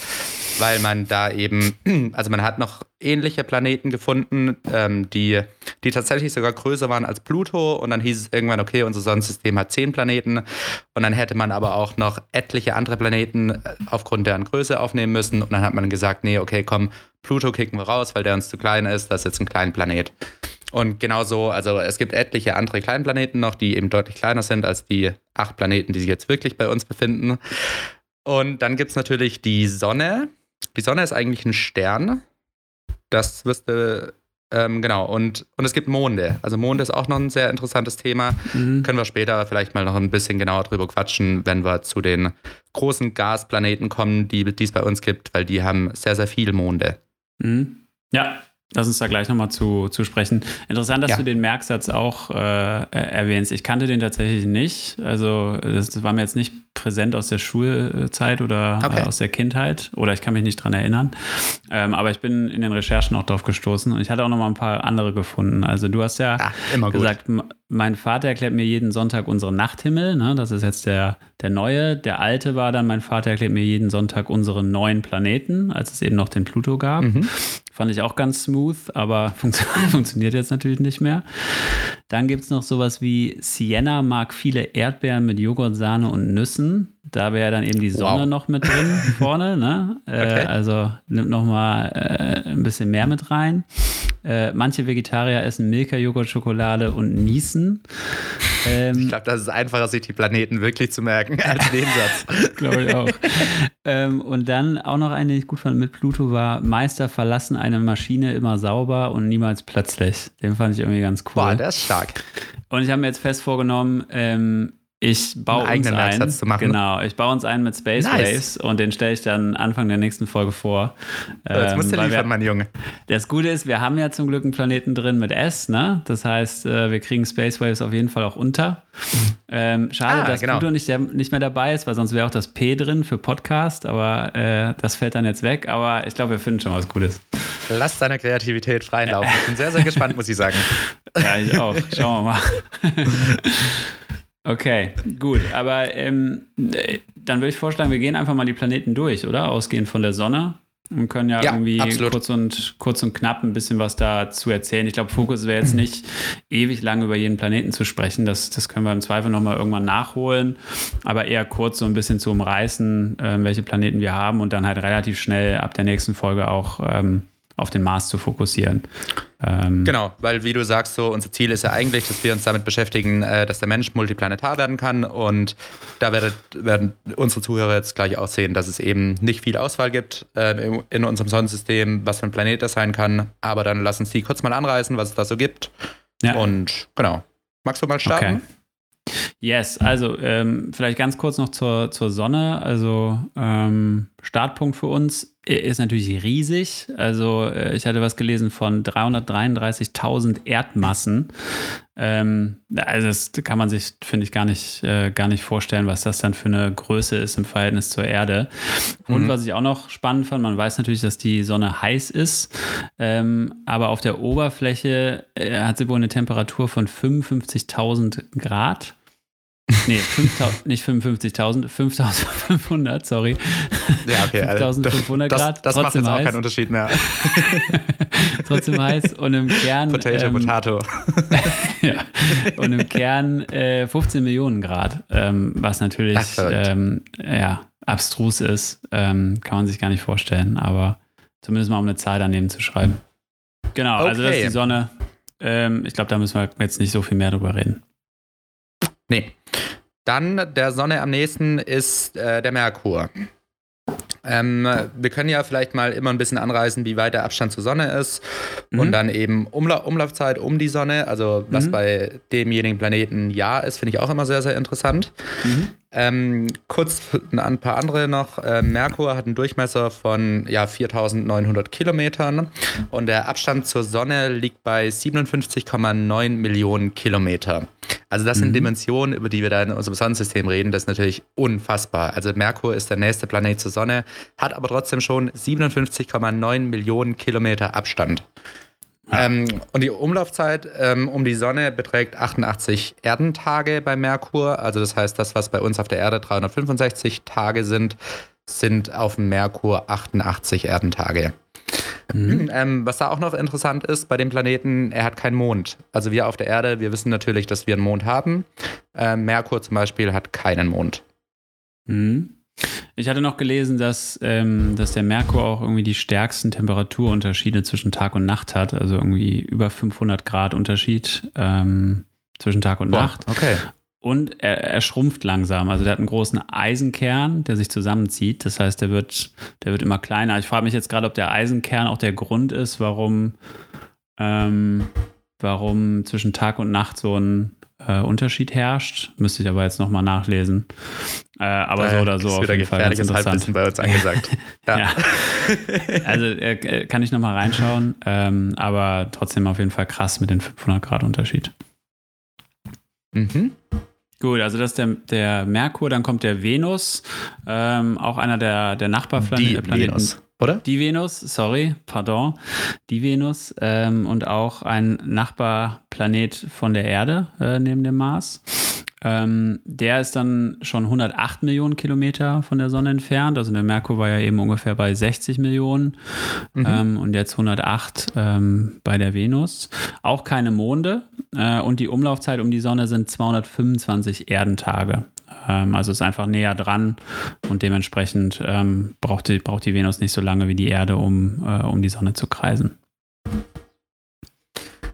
weil man da eben, also man hat noch ähnliche Planeten gefunden, ähm, die, die tatsächlich sogar größer waren als Pluto. Und dann hieß es irgendwann, okay, unser Sonnensystem hat zehn Planeten. Und dann hätte man aber auch noch etliche andere Planeten äh, aufgrund deren Größe aufnehmen müssen. Und dann hat man gesagt, nee, okay, komm, Pluto kicken wir raus, weil der uns zu klein ist. Das ist jetzt ein kleiner Planet. Und genauso, also es gibt etliche andere Kleinplaneten noch, die eben deutlich kleiner sind als die acht Planeten, die sich jetzt wirklich bei uns befinden. Und dann gibt es natürlich die Sonne. Die Sonne ist eigentlich ein Stern. Das wirst du, ähm, genau. Und, und es gibt Monde. Also Monde ist auch noch ein sehr interessantes Thema. Mhm. Können wir später vielleicht mal noch ein bisschen genauer drüber quatschen, wenn wir zu den großen Gasplaneten kommen, die es bei uns gibt, weil die haben sehr, sehr viele Monde. Mhm. Ja, Lass uns da gleich nochmal zu, zu sprechen. Interessant, dass ja. du den Merksatz auch äh, erwähnst. Ich kannte den tatsächlich nicht. Also, das, war mir jetzt nicht präsent aus der Schulzeit oder okay. äh, aus der Kindheit. Oder ich kann mich nicht dran erinnern. Ähm, aber ich bin in den Recherchen auch drauf gestoßen und ich hatte auch nochmal ein paar andere gefunden. Also, du hast ja Ach, gesagt, mein Vater erklärt mir jeden Sonntag unseren Nachthimmel. Ne? Das ist jetzt der, der neue. Der alte war dann, mein Vater erklärt mir jeden Sonntag unseren neuen Planeten, als es eben noch den Pluto gab. Mhm. Fand ich auch ganz smooth, aber fun funktioniert jetzt natürlich nicht mehr. Dann gibt es noch sowas wie Sienna mag viele Erdbeeren mit Joghurt, Sahne und Nüssen. Da wäre dann eben die Sonne wow. noch mit drin vorne. Ne? Äh, okay. also nimmt noch mal äh, ein bisschen mehr mit rein. Äh, manche Vegetarier essen Milka, Joghurt, Schokolade und niesen. Ähm, ich glaube, das ist einfacher, sich die Planeten wirklich zu merken als den Satz. glaube ich auch. ähm, und dann auch noch eine, die ich gut fand mit Pluto war, Meister verlassen eine Maschine immer sauber und niemals plötzlich. Den fand ich irgendwie ganz cool. Boah, der ist stark. Und ich habe mir jetzt fest vorgenommen, ähm, ich baue einen uns ein. Zu machen. Genau, ich baue uns einen mit Space nice. Waves und den stelle ich dann Anfang der nächsten Folge vor. Jetzt musst du ähm, liefern, wir, mein Junge. Das Gute ist, wir haben ja zum Glück einen Planeten drin mit S, ne? Das heißt, äh, wir kriegen Space Waves auf jeden Fall auch unter. Ähm, schade, ah, dass genau. Pluto nicht, nicht mehr dabei ist, weil sonst wäre auch das P drin für Podcast, aber äh, das fällt dann jetzt weg. Aber ich glaube, wir finden schon was Gutes. Lass deine Kreativität freien Lauf. Ich bin sehr, sehr gespannt, muss ich sagen. Ja, ich auch. Schauen wir mal. Okay, gut. Aber ähm, dann würde ich vorschlagen, wir gehen einfach mal die Planeten durch, oder? Ausgehend von der Sonne. Und können ja, ja irgendwie kurz und, kurz und knapp ein bisschen was dazu erzählen. Ich glaube, Fokus wäre jetzt nicht ewig lang über jeden Planeten zu sprechen. Das, das können wir im Zweifel nochmal irgendwann nachholen. Aber eher kurz so ein bisschen zu umreißen, äh, welche Planeten wir haben und dann halt relativ schnell ab der nächsten Folge auch ähm, auf den Mars zu fokussieren. Ähm genau, weil wie du sagst, so unser Ziel ist ja eigentlich, dass wir uns damit beschäftigen, äh, dass der Mensch multiplanetar werden kann. Und da werdet, werden unsere Zuhörer jetzt gleich auch sehen, dass es eben nicht viel Auswahl gibt äh, in unserem Sonnensystem, was für ein Planet das sein kann. Aber dann lass uns die kurz mal anreißen, was es da so gibt. Ja. Und genau. Magst du mal starten? Okay. Yes, also ähm, vielleicht ganz kurz noch zur, zur Sonne. Also ähm, Startpunkt für uns ist natürlich riesig. Also äh, ich hatte was gelesen von 333.000 Erdmassen. Ähm, also das kann man sich, finde ich, gar nicht, äh, gar nicht vorstellen, was das dann für eine Größe ist im Verhältnis zur Erde. Und mhm. was ich auch noch spannend fand, man weiß natürlich, dass die Sonne heiß ist, ähm, aber auf der Oberfläche äh, hat sie wohl eine Temperatur von 55.000 Grad. Nee, 5, nicht 55.000, 5.500, sorry. Ja, okay. 5.500 also Grad. Das, das macht jetzt auch keinen Unterschied mehr. trotzdem heiß und im Kern. Potato, ähm, Potato. ja, und im Kern äh, 15 Millionen Grad, ähm, was natürlich ähm, ja, abstrus ist. Ähm, kann man sich gar nicht vorstellen, aber zumindest mal um eine Zahl daneben zu schreiben. Genau, okay. also das ist die Sonne. Ähm, ich glaube, da müssen wir jetzt nicht so viel mehr drüber reden. Nee. Dann der Sonne am nächsten ist äh, der Merkur. Ähm, wir können ja vielleicht mal immer ein bisschen anreißen, wie weit der Abstand zur Sonne ist mhm. und dann eben Umla Umlaufzeit um die Sonne, also was mhm. bei demjenigen Planeten ja ist, finde ich auch immer sehr, sehr interessant. Mhm. Ähm, kurz ein paar andere noch. Äh, Merkur hat einen Durchmesser von ja, 4900 Kilometern und der Abstand zur Sonne liegt bei 57,9 Millionen Kilometer. Also das sind mhm. Dimensionen, über die wir da in unserem Sonnensystem reden. Das ist natürlich unfassbar. Also Merkur ist der nächste Planet zur Sonne, hat aber trotzdem schon 57,9 Millionen Kilometer Abstand. Ähm, und die Umlaufzeit ähm, um die Sonne beträgt 88 Erdentage bei Merkur. Also das heißt, das, was bei uns auf der Erde 365 Tage sind, sind auf dem Merkur 88 Erdentage. Mhm. Ähm, was da auch noch interessant ist bei dem Planeten, er hat keinen Mond. Also wir auf der Erde, wir wissen natürlich, dass wir einen Mond haben. Äh, Merkur zum Beispiel hat keinen Mond. Mhm. Ich hatte noch gelesen, dass, ähm, dass der Merkur auch irgendwie die stärksten Temperaturunterschiede zwischen Tag und Nacht hat. Also irgendwie über 500 Grad Unterschied ähm, zwischen Tag und Boah, Nacht. Okay. Und er, er, schrumpft langsam. Also der hat einen großen Eisenkern, der sich zusammenzieht. Das heißt, der wird, der wird immer kleiner. Ich frage mich jetzt gerade, ob der Eisenkern auch der Grund ist, warum, ähm, warum zwischen Tag und Nacht so ein äh, Unterschied herrscht. Müsste ich aber jetzt nochmal nachlesen. Äh, aber äh, so oder so auf jeden Fall. Gefährliches Halbwissen bei uns angesagt. ja. ja. Also äh, kann ich nochmal reinschauen, ähm, aber trotzdem auf jeden Fall krass mit den 500 Grad Unterschied. Mhm. Gut, also das ist der, der Merkur, dann kommt der Venus, ähm, auch einer der, der Nachbarplaneten. Die Venus, oder? Die Venus, sorry, pardon, die Venus ähm, und auch ein Nachbarplanet von der Erde äh, neben dem Mars. Ähm, der ist dann schon 108 Millionen Kilometer von der Sonne entfernt. Also der Merkur war ja eben ungefähr bei 60 Millionen mhm. ähm, und jetzt 108 ähm, bei der Venus. Auch keine Monde äh, und die Umlaufzeit um die Sonne sind 225 Erdentage. Ähm, also ist einfach näher dran und dementsprechend ähm, braucht, die, braucht die Venus nicht so lange wie die Erde, um, äh, um die Sonne zu kreisen.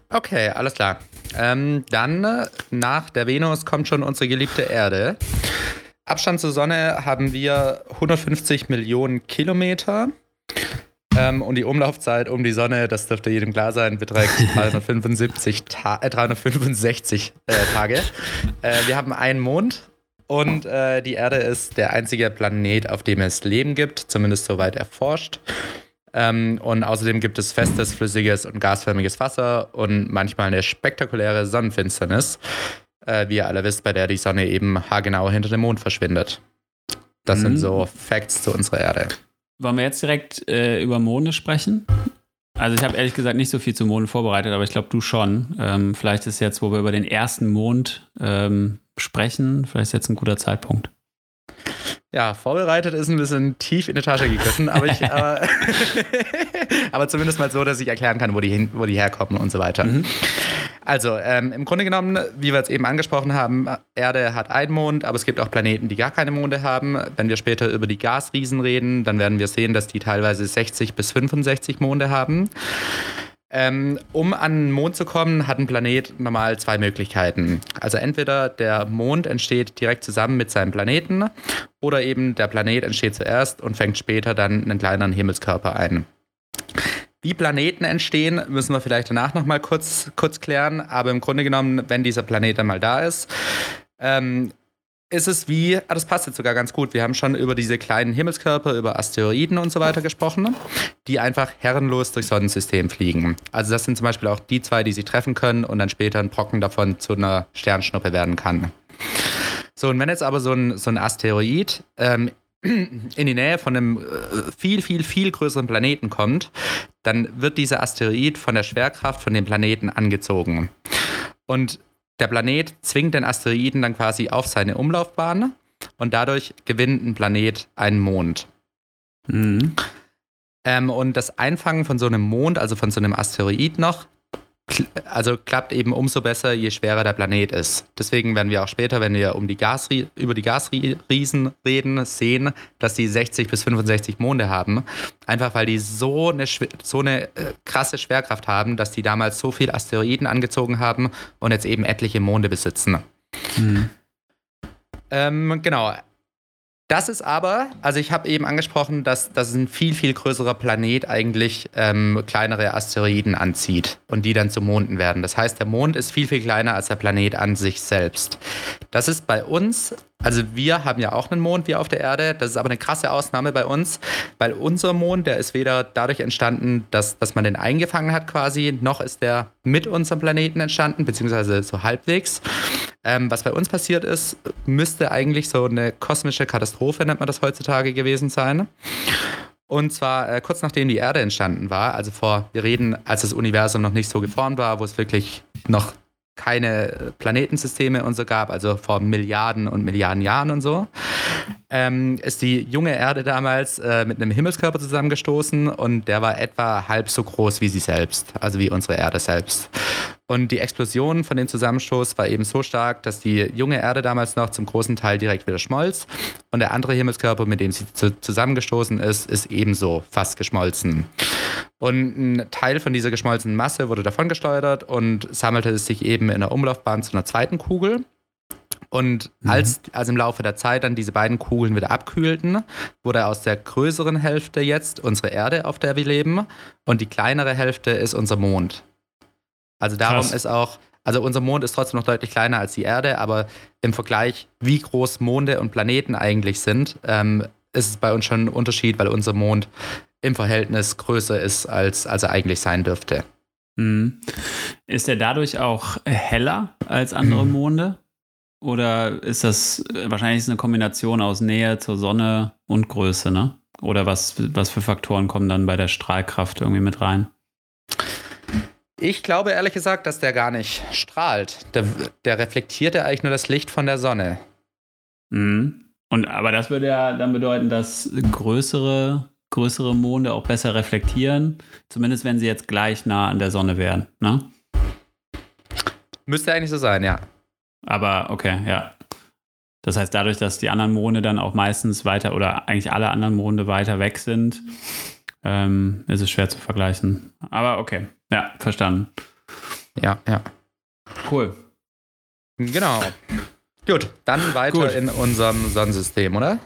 Okay, alles klar. Ähm, dann nach der Venus kommt schon unsere geliebte Erde. Abstand zur Sonne haben wir 150 Millionen Kilometer. Ähm, und die Umlaufzeit um die Sonne, das dürfte jedem klar sein, beträgt 375 Ta äh, 365 äh, Tage. Äh, wir haben einen Mond und äh, die Erde ist der einzige Planet, auf dem es Leben gibt, zumindest soweit erforscht. Ähm, und außerdem gibt es festes, flüssiges und gasförmiges Wasser und manchmal eine spektakuläre Sonnenfinsternis, äh, wie ihr alle wisst, bei der die Sonne eben haargenau hinter dem Mond verschwindet. Das mhm. sind so Facts zu unserer Erde. Wollen wir jetzt direkt äh, über Monde sprechen? Also ich habe ehrlich gesagt nicht so viel zu Monden vorbereitet, aber ich glaube du schon. Ähm, vielleicht ist jetzt, wo wir über den ersten Mond ähm, sprechen, vielleicht ist jetzt ein guter Zeitpunkt. Ja, vorbereitet ist ein bisschen tief in die Tasche gegriffen, aber, ich, aber, aber zumindest mal so, dass ich erklären kann, wo die, hin, wo die herkommen und so weiter. Mhm. Also, ähm, im Grunde genommen, wie wir es eben angesprochen haben, Erde hat einen Mond, aber es gibt auch Planeten, die gar keine Monde haben. Wenn wir später über die Gasriesen reden, dann werden wir sehen, dass die teilweise 60 bis 65 Monde haben. Ähm, um an den Mond zu kommen, hat ein Planet normal zwei Möglichkeiten. Also entweder der Mond entsteht direkt zusammen mit seinem Planeten oder eben der Planet entsteht zuerst und fängt später dann einen kleineren Himmelskörper ein. Wie Planeten entstehen, müssen wir vielleicht danach nochmal kurz, kurz klären. Aber im Grunde genommen, wenn dieser Planet dann mal da ist, ähm, ist es wie, ah, das passt jetzt sogar ganz gut, wir haben schon über diese kleinen Himmelskörper, über Asteroiden und so weiter gesprochen, die einfach herrenlos durchs Sonnensystem fliegen. Also das sind zum Beispiel auch die zwei, die sich treffen können und dann später ein Brocken davon zu einer Sternschnuppe werden kann. So, und wenn jetzt aber so ein, so ein Asteroid ähm, in die Nähe von einem äh, viel, viel, viel größeren Planeten kommt, dann wird dieser Asteroid von der Schwerkraft von dem Planeten angezogen. Und der Planet zwingt den Asteroiden dann quasi auf seine Umlaufbahn und dadurch gewinnt ein Planet einen Mond. Mhm. Ähm, und das Einfangen von so einem Mond, also von so einem Asteroid noch, also klappt eben umso besser, je schwerer der Planet ist. Deswegen werden wir auch später, wenn wir um die Gasri über die Gasriesen reden, sehen, dass die 60 bis 65 Monde haben. Einfach weil die so eine, so eine äh, krasse Schwerkraft haben, dass die damals so viele Asteroiden angezogen haben und jetzt eben etliche Monde besitzen. Mhm. Ähm, genau. Das ist aber, also ich habe eben angesprochen, dass, dass ein viel, viel größerer Planet eigentlich ähm, kleinere Asteroiden anzieht und die dann zu Monden werden. Das heißt, der Mond ist viel, viel kleiner als der Planet an sich selbst. Das ist bei uns also wir haben ja auch einen Mond wie auf der Erde. Das ist aber eine krasse Ausnahme bei uns, weil unser Mond, der ist weder dadurch entstanden, dass, dass man den eingefangen hat quasi, noch ist der mit unserem Planeten entstanden, beziehungsweise so halbwegs. Ähm, was bei uns passiert ist, müsste eigentlich so eine kosmische Katastrophe, nennt man das heutzutage, gewesen sein. Und zwar äh, kurz nachdem die Erde entstanden war, also vor, wir reden, als das Universum noch nicht so geformt war, wo es wirklich noch keine Planetensysteme und so gab, also vor Milliarden und Milliarden Jahren und so, ähm, ist die junge Erde damals äh, mit einem Himmelskörper zusammengestoßen und der war etwa halb so groß wie sie selbst, also wie unsere Erde selbst. Und die Explosion von dem Zusammenstoß war eben so stark, dass die junge Erde damals noch zum großen Teil direkt wieder schmolz. Und der andere Himmelskörper, mit dem sie zusammengestoßen ist, ist ebenso fast geschmolzen. Und ein Teil von dieser geschmolzenen Masse wurde davon gesteuert und sammelte sich eben in der Umlaufbahn zu einer zweiten Kugel. Und mhm. als, als im Laufe der Zeit dann diese beiden Kugeln wieder abkühlten, wurde aus der größeren Hälfte jetzt unsere Erde, auf der wir leben, und die kleinere Hälfte ist unser Mond. Also darum Krass. ist auch, also unser Mond ist trotzdem noch deutlich kleiner als die Erde, aber im Vergleich, wie groß Monde und Planeten eigentlich sind, ähm, ist es bei uns schon ein Unterschied, weil unser Mond im Verhältnis größer ist, als, als er eigentlich sein dürfte. Mhm. Ist er dadurch auch heller als andere mhm. Monde? Oder ist das wahrscheinlich ist eine Kombination aus Nähe zur Sonne und Größe, ne? Oder was, was für Faktoren kommen dann bei der Strahlkraft irgendwie mit rein? Ich glaube ehrlich gesagt, dass der gar nicht strahlt. Der, der reflektiert ja eigentlich nur das Licht von der Sonne. Mhm. Und aber das würde ja dann bedeuten, dass größere, größere Monde auch besser reflektieren, zumindest wenn sie jetzt gleich nah an der Sonne wären, ne? Müsste eigentlich so sein, ja. Aber okay, ja. Das heißt, dadurch, dass die anderen Monde dann auch meistens weiter oder eigentlich alle anderen Monde weiter weg sind, ähm, ist es schwer zu vergleichen. Aber okay, ja, verstanden. Ja, ja. Cool. Genau. Gut, dann weiter Gut. in unserem Sonnensystem, oder?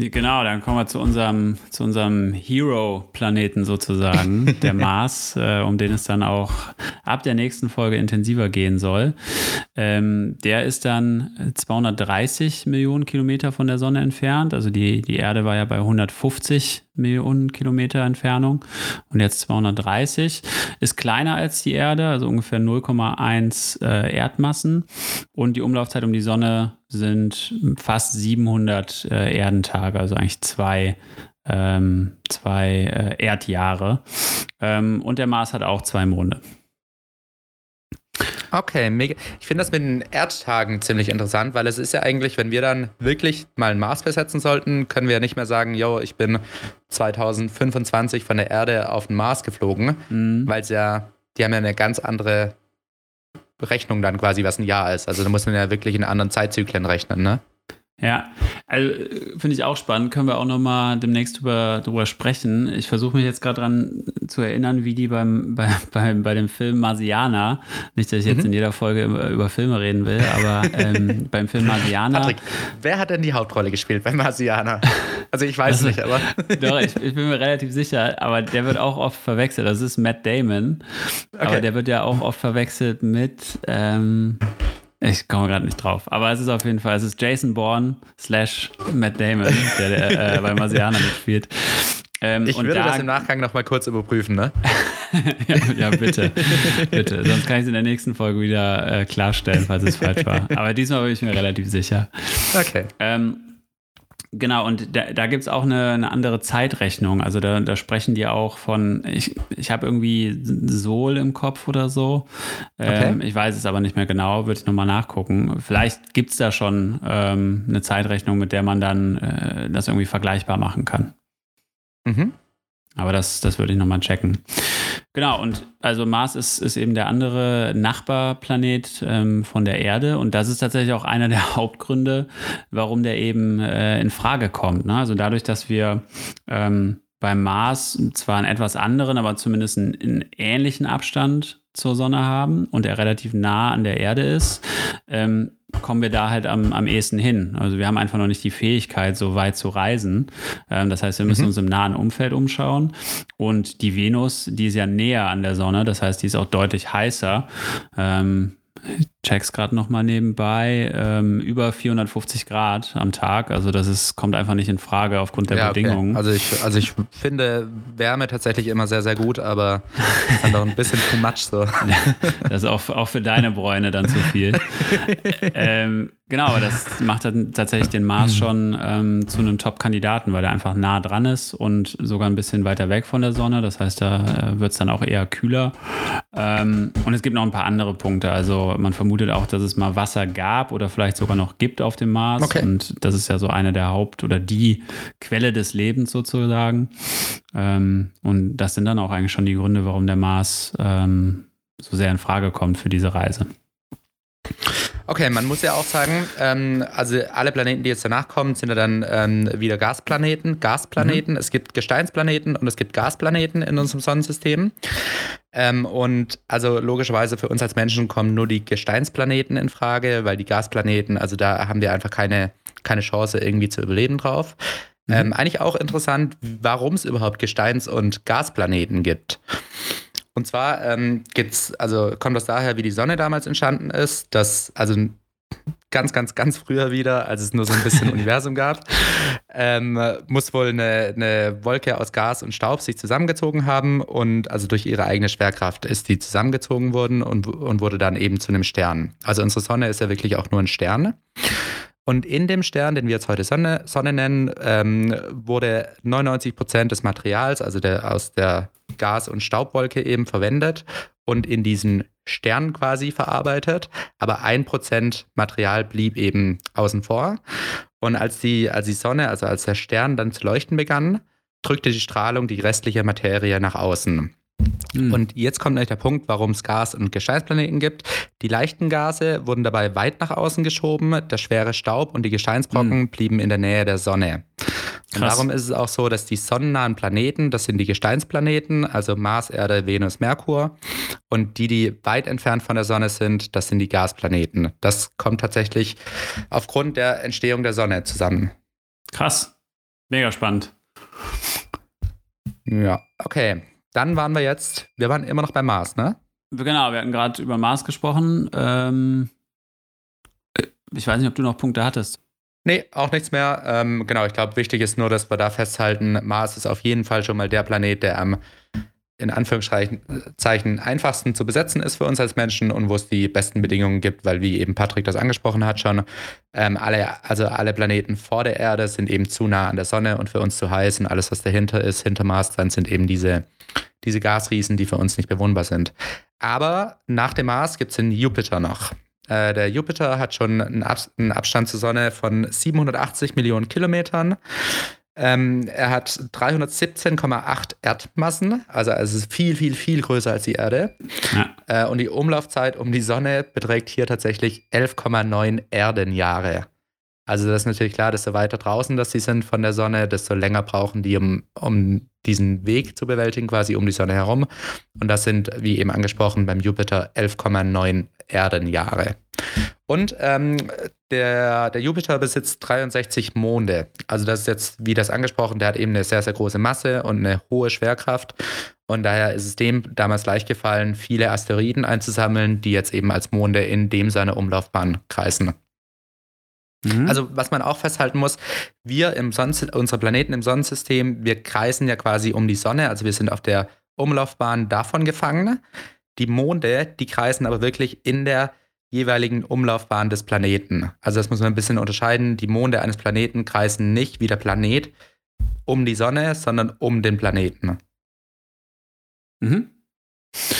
Genau, dann kommen wir zu unserem, zu unserem Hero-Planeten sozusagen, der Mars, äh, um den es dann auch ab der nächsten Folge intensiver gehen soll. Ähm, der ist dann 230 Millionen Kilometer von der Sonne entfernt. Also die, die Erde war ja bei 150 Millionen Kilometer Entfernung und jetzt 230. Ist kleiner als die Erde, also ungefähr 0,1 äh, Erdmassen. Und die Umlaufzeit um die Sonne sind fast 700 äh, Erdentage, also eigentlich zwei ähm, zwei äh, Erdjahre. Ähm, und der Mars hat auch zwei Monde. Okay, mega. Ich finde das mit den Erdtagen ziemlich interessant, weil es ist ja eigentlich, wenn wir dann wirklich mal ein Maß besetzen sollten, können wir ja nicht mehr sagen, yo, ich bin 2025 von der Erde auf den Mars geflogen, mhm. weil es ja, die haben ja eine ganz andere Rechnung dann quasi, was ein Jahr ist. Also da muss man ja wirklich in anderen Zeitzyklen rechnen, ne? Ja, also finde ich auch spannend. Können wir auch noch mal demnächst drüber, drüber sprechen. Ich versuche mich jetzt gerade dran zu erinnern, wie die beim, bei, bei, bei dem Film Marsianer, nicht, dass ich jetzt mhm. in jeder Folge über, über Filme reden will, aber ähm, beim Film Marsianer. Patrick, wer hat denn die Hauptrolle gespielt bei Marsianer? Also ich weiß also, nicht, aber. Doch, ich, ich, bin mir relativ sicher, aber der wird auch oft verwechselt. Das ist Matt Damon. Okay. Aber der wird ja auch oft verwechselt mit. Ähm, ich komme gerade nicht drauf. Aber es ist auf jeden Fall, es ist Jason Bourne slash Matt Damon, der, der äh, bei Marsianer mitspielt. Ähm, ich würde da, das im Nachgang nochmal kurz überprüfen, ne? ja, ja, bitte. bitte. Sonst kann ich es in der nächsten Folge wieder äh, klarstellen, falls es falsch war. Aber diesmal bin ich mir relativ sicher. Okay. Ähm, Genau, und da, da gibt es auch eine, eine, andere Zeitrechnung. Also da, da, sprechen die auch von, ich, ich habe irgendwie Sol im Kopf oder so. Ähm, okay. Ich weiß es aber nicht mehr genau, würde ich nochmal nachgucken. Vielleicht gibt es da schon ähm, eine Zeitrechnung, mit der man dann äh, das irgendwie vergleichbar machen kann. Mhm. Aber das, das würde ich nochmal checken. Genau, und also Mars ist, ist eben der andere Nachbarplanet ähm, von der Erde und das ist tatsächlich auch einer der Hauptgründe, warum der eben äh, in Frage kommt. Ne? Also dadurch, dass wir ähm, beim Mars zwar einen etwas anderen, aber zumindest einen, einen, ähnlichen Abstand zur Sonne haben und er relativ nah an der Erde ist, ähm, kommen wir da halt am, am ehesten hin. Also wir haben einfach noch nicht die Fähigkeit, so weit zu reisen. Ähm, das heißt, wir müssen mhm. uns im nahen Umfeld umschauen. Und die Venus, die ist ja näher an der Sonne, das heißt, die ist auch deutlich heißer. Ähm, check's gerade nochmal nebenbei, ähm, über 450 Grad am Tag. Also das ist, kommt einfach nicht in Frage aufgrund der ja, Bedingungen. Okay. Also ich, also ich finde Wärme tatsächlich immer sehr, sehr gut, aber dann doch ein bisschen too much so. das ist auch, auch für deine Bräune dann zu viel. ähm, genau, aber das macht dann tatsächlich den Mars schon ähm, zu einem Top-Kandidaten, weil er einfach nah dran ist und sogar ein bisschen weiter weg von der Sonne. Das heißt, da äh, wird es dann auch eher kühler. Ähm, und es gibt noch ein paar andere Punkte. Also man vermutet auch, dass es mal Wasser gab oder vielleicht sogar noch gibt auf dem Mars. Okay. Und das ist ja so eine der Haupt- oder die Quelle des Lebens sozusagen. Ähm, und das sind dann auch eigentlich schon die Gründe, warum der Mars ähm, so sehr in Frage kommt für diese Reise. Okay, man muss ja auch sagen, ähm, also alle Planeten, die jetzt danach kommen, sind ja dann ähm, wieder Gasplaneten. Gasplaneten. Mhm. Es gibt Gesteinsplaneten und es gibt Gasplaneten in unserem Sonnensystem. Ähm, und also logischerweise für uns als Menschen kommen nur die Gesteinsplaneten in Frage, weil die Gasplaneten, also da haben wir einfach keine, keine Chance irgendwie zu überleben drauf. Mhm. Ähm, eigentlich auch interessant, warum es überhaupt Gesteins- und Gasplaneten gibt. Und zwar ähm, gibt's, also kommt das daher, wie die Sonne damals entstanden ist, dass, also ganz, ganz, ganz früher wieder, als es nur so ein bisschen Universum gab, ähm, muss wohl eine, eine Wolke aus Gas und Staub sich zusammengezogen haben und also durch ihre eigene Schwerkraft ist die zusammengezogen worden und, und wurde dann eben zu einem Stern. Also unsere Sonne ist ja wirklich auch nur ein Stern. Und in dem Stern, den wir jetzt heute Sonne, Sonne nennen, ähm, wurde 99 Prozent des Materials, also der, aus der Gas- und Staubwolke eben verwendet und in diesen Stern quasi verarbeitet. Aber ein Prozent Material blieb eben außen vor. Und als die, als die Sonne, also als der Stern dann zu leuchten begann, drückte die Strahlung die restliche Materie nach außen. Mhm. Und jetzt kommt nämlich der Punkt, warum es Gas- und Gesteinsplaneten gibt. Die leichten Gase wurden dabei weit nach außen geschoben, der schwere Staub und die Gesteinsbrocken mhm. blieben in der Nähe der Sonne. Und darum ist es auch so, dass die sonnennahen Planeten, das sind die Gesteinsplaneten, also Mars, Erde, Venus, Merkur. Und die, die weit entfernt von der Sonne sind, das sind die Gasplaneten. Das kommt tatsächlich aufgrund der Entstehung der Sonne zusammen. Krass. Mega spannend. Ja, okay. Dann waren wir jetzt, wir waren immer noch beim Mars, ne? Genau, wir hatten gerade über Mars gesprochen. Ähm, ich weiß nicht, ob du noch Punkte hattest. Nee, auch nichts mehr. Ähm, genau, ich glaube, wichtig ist nur, dass wir da festhalten, Mars ist auf jeden Fall schon mal der Planet, der am in Anführungszeichen einfachsten zu besetzen ist für uns als Menschen und wo es die besten Bedingungen gibt, weil wie eben Patrick das angesprochen hat schon, ähm, alle, also alle Planeten vor der Erde sind eben zu nah an der Sonne und für uns zu heiß und alles, was dahinter ist, hinter Mars, dann sind eben diese, diese Gasriesen, die für uns nicht bewohnbar sind. Aber nach dem Mars gibt es den Jupiter noch. Äh, der Jupiter hat schon einen, Ab einen Abstand zur Sonne von 780 Millionen Kilometern. Ähm, er hat 317,8 Erdmassen, also es ist viel, viel, viel größer als die Erde. Ja. Äh, und die Umlaufzeit um die Sonne beträgt hier tatsächlich 11,9 Erdenjahre. Also das ist natürlich klar, desto weiter draußen dass sie sind von der Sonne, desto länger brauchen die, um, um diesen Weg zu bewältigen, quasi um die Sonne herum. Und das sind, wie eben angesprochen, beim Jupiter 11,9 Erdenjahre. Und ähm, der, der Jupiter besitzt 63 Monde. Also das ist jetzt, wie das angesprochen, der hat eben eine sehr, sehr große Masse und eine hohe Schwerkraft. Und daher ist es dem damals leicht gefallen, viele Asteroiden einzusammeln, die jetzt eben als Monde in dem seiner Umlaufbahn kreisen. Mhm. Also was man auch festhalten muss, wir im Sonnen unsere Planeten im Sonnensystem, wir kreisen ja quasi um die Sonne, also wir sind auf der Umlaufbahn davon gefangen. Die Monde, die kreisen aber wirklich in der jeweiligen Umlaufbahn des Planeten. Also das muss man ein bisschen unterscheiden. Die Monde eines Planeten kreisen nicht wie der Planet um die Sonne, sondern um den Planeten. Mhm.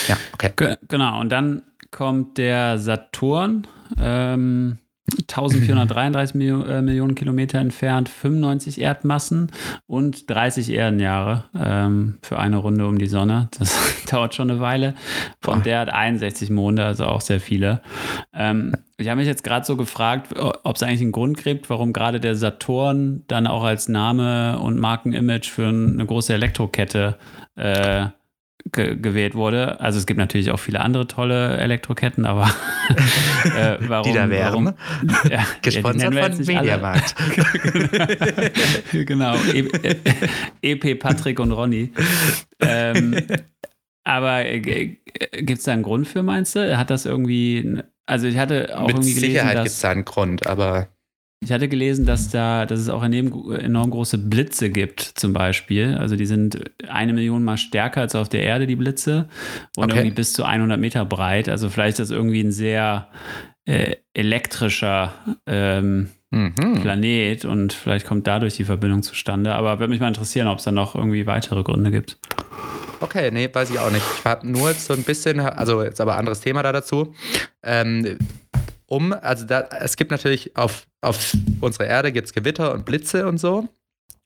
Ja, okay. G genau, und dann kommt der Saturn. Ähm, 1433 Mio äh, Millionen Kilometer entfernt, 95 Erdmassen und 30 Erdenjahre ähm, für eine Runde um die Sonne. Das dauert schon eine Weile. Und der hat 61 Monde, also auch sehr viele. Ähm, ich habe mich jetzt gerade so gefragt, ob es eigentlich einen Grund gibt, warum gerade der Saturn dann auch als Name und Markenimage für eine große Elektrokette äh, ge gewählt wurde. Also es gibt natürlich auch viele andere tolle Elektroketten, aber äh, warum? Die da wären. Warum, ja, Gesponsert ja, von Mediamarkt. genau. EP e Patrick und Ronny. Ähm, aber äh, gibt es da einen Grund für, meinst du? Hat das irgendwie also ich hatte auch Mit irgendwie gelesen, Sicherheit gibt es da einen Grund, aber. Ich hatte gelesen, dass da, dass es auch enorm, große Blitze gibt, zum Beispiel. Also die sind eine Million mal stärker als auf der Erde, die Blitze. Und okay. irgendwie bis zu 100 Meter breit. Also vielleicht ist das irgendwie ein sehr äh, elektrischer ähm, mhm. Planet und vielleicht kommt dadurch die Verbindung zustande. Aber würde mich mal interessieren, ob es da noch irgendwie weitere Gründe gibt. Okay, nee, weiß ich auch nicht. Ich habe nur so ein bisschen, also jetzt aber anderes Thema da dazu. Ähm, um, also da, es gibt natürlich auf, auf unserer Erde gibt es Gewitter und Blitze und so.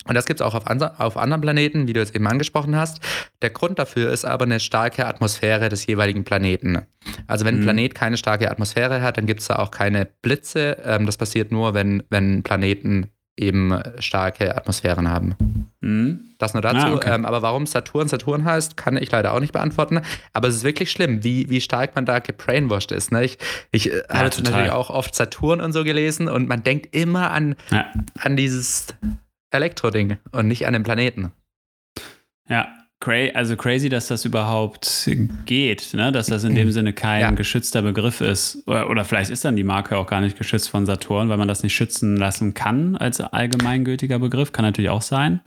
Und das gibt es auch auf, auf anderen Planeten, wie du jetzt eben angesprochen hast. Der Grund dafür ist aber eine starke Atmosphäre des jeweiligen Planeten. Also wenn ein mhm. Planet keine starke Atmosphäre hat, dann gibt es da auch keine Blitze. Ähm, das passiert nur, wenn, wenn Planeten eben starke Atmosphären haben. Mhm. Das nur dazu. Ah, okay. ähm, aber warum Saturn Saturn heißt, kann ich leider auch nicht beantworten. Aber es ist wirklich schlimm, wie, wie stark man da gebrainwashed ist. Ne? Ich, ich äh, ja, habe natürlich auch oft Saturn und so gelesen und man denkt immer an, ja. an dieses Elektro-Ding und nicht an den Planeten. Ja, also crazy, dass das überhaupt geht, ne? dass das in dem Sinne kein ja. geschützter Begriff ist. Oder, oder, vielleicht ist dann die Marke auch gar nicht geschützt von Saturn, weil man das nicht schützen lassen kann als allgemeingültiger Begriff. Kann natürlich auch sein.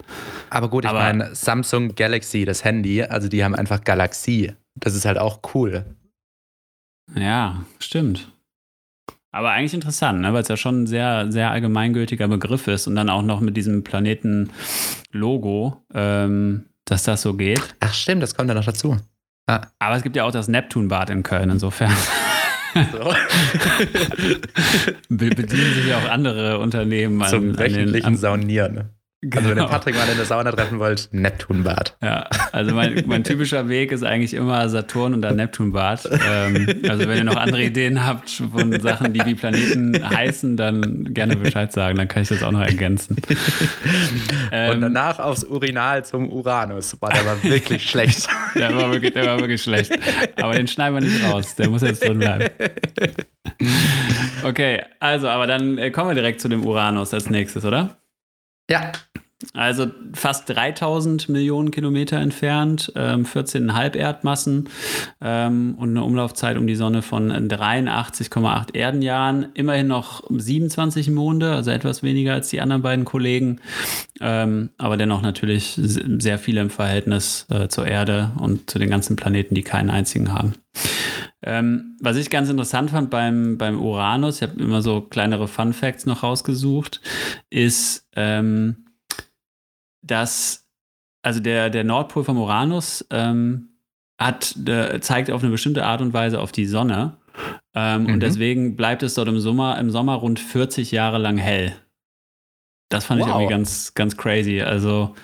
Aber gut, ich meine, Samsung Galaxy, das Handy, also die haben einfach Galaxie. Das ist halt auch cool. Ja, stimmt. Aber eigentlich interessant, ne? weil es ja schon ein sehr, sehr allgemeingültiger Begriff ist und dann auch noch mit diesem Planeten-Logo. Ähm, dass das so geht. Ach stimmt, das kommt ja noch dazu. Ah. Aber es gibt ja auch das Neptunbad in Köln, insofern. So. Bedienen sich auch andere Unternehmen an, Zum wöchentlichen an den, Saunieren. Genau. Also wenn ihr genau. Patrick mal in der Sauna treffen wollt, Neptunbad. Ja, also mein, mein typischer Weg ist eigentlich immer Saturn und dann Neptunbad. Ähm, also wenn ihr noch andere Ideen habt von Sachen, die wie Planeten heißen, dann gerne Bescheid sagen, dann kann ich das auch noch ergänzen. Ähm, und danach aufs Urinal zum Uranus. War der war wirklich schlecht. Der war wirklich, der war wirklich schlecht. Aber den schneiden wir nicht raus, der muss jetzt drin bleiben. Okay, also, aber dann äh, kommen wir direkt zu dem Uranus als nächstes, oder? Ja. Also fast 3000 Millionen Kilometer entfernt, ähm, 14,5 Erdmassen ähm, und eine Umlaufzeit um die Sonne von 83,8 Erdenjahren. Immerhin noch 27 Monde, also etwas weniger als die anderen beiden Kollegen, ähm, aber dennoch natürlich sehr viele im Verhältnis äh, zur Erde und zu den ganzen Planeten, die keinen einzigen haben. Ähm, was ich ganz interessant fand beim, beim Uranus, ich habe immer so kleinere Fun Facts noch rausgesucht, ist, ähm, dass also der, der Nordpol vom Uranus ähm, hat, äh, zeigt auf eine bestimmte Art und Weise auf die Sonne. Ähm, mhm. Und deswegen bleibt es dort im Sommer, im Sommer rund 40 Jahre lang hell. Das fand wow. ich irgendwie ganz, ganz crazy. Also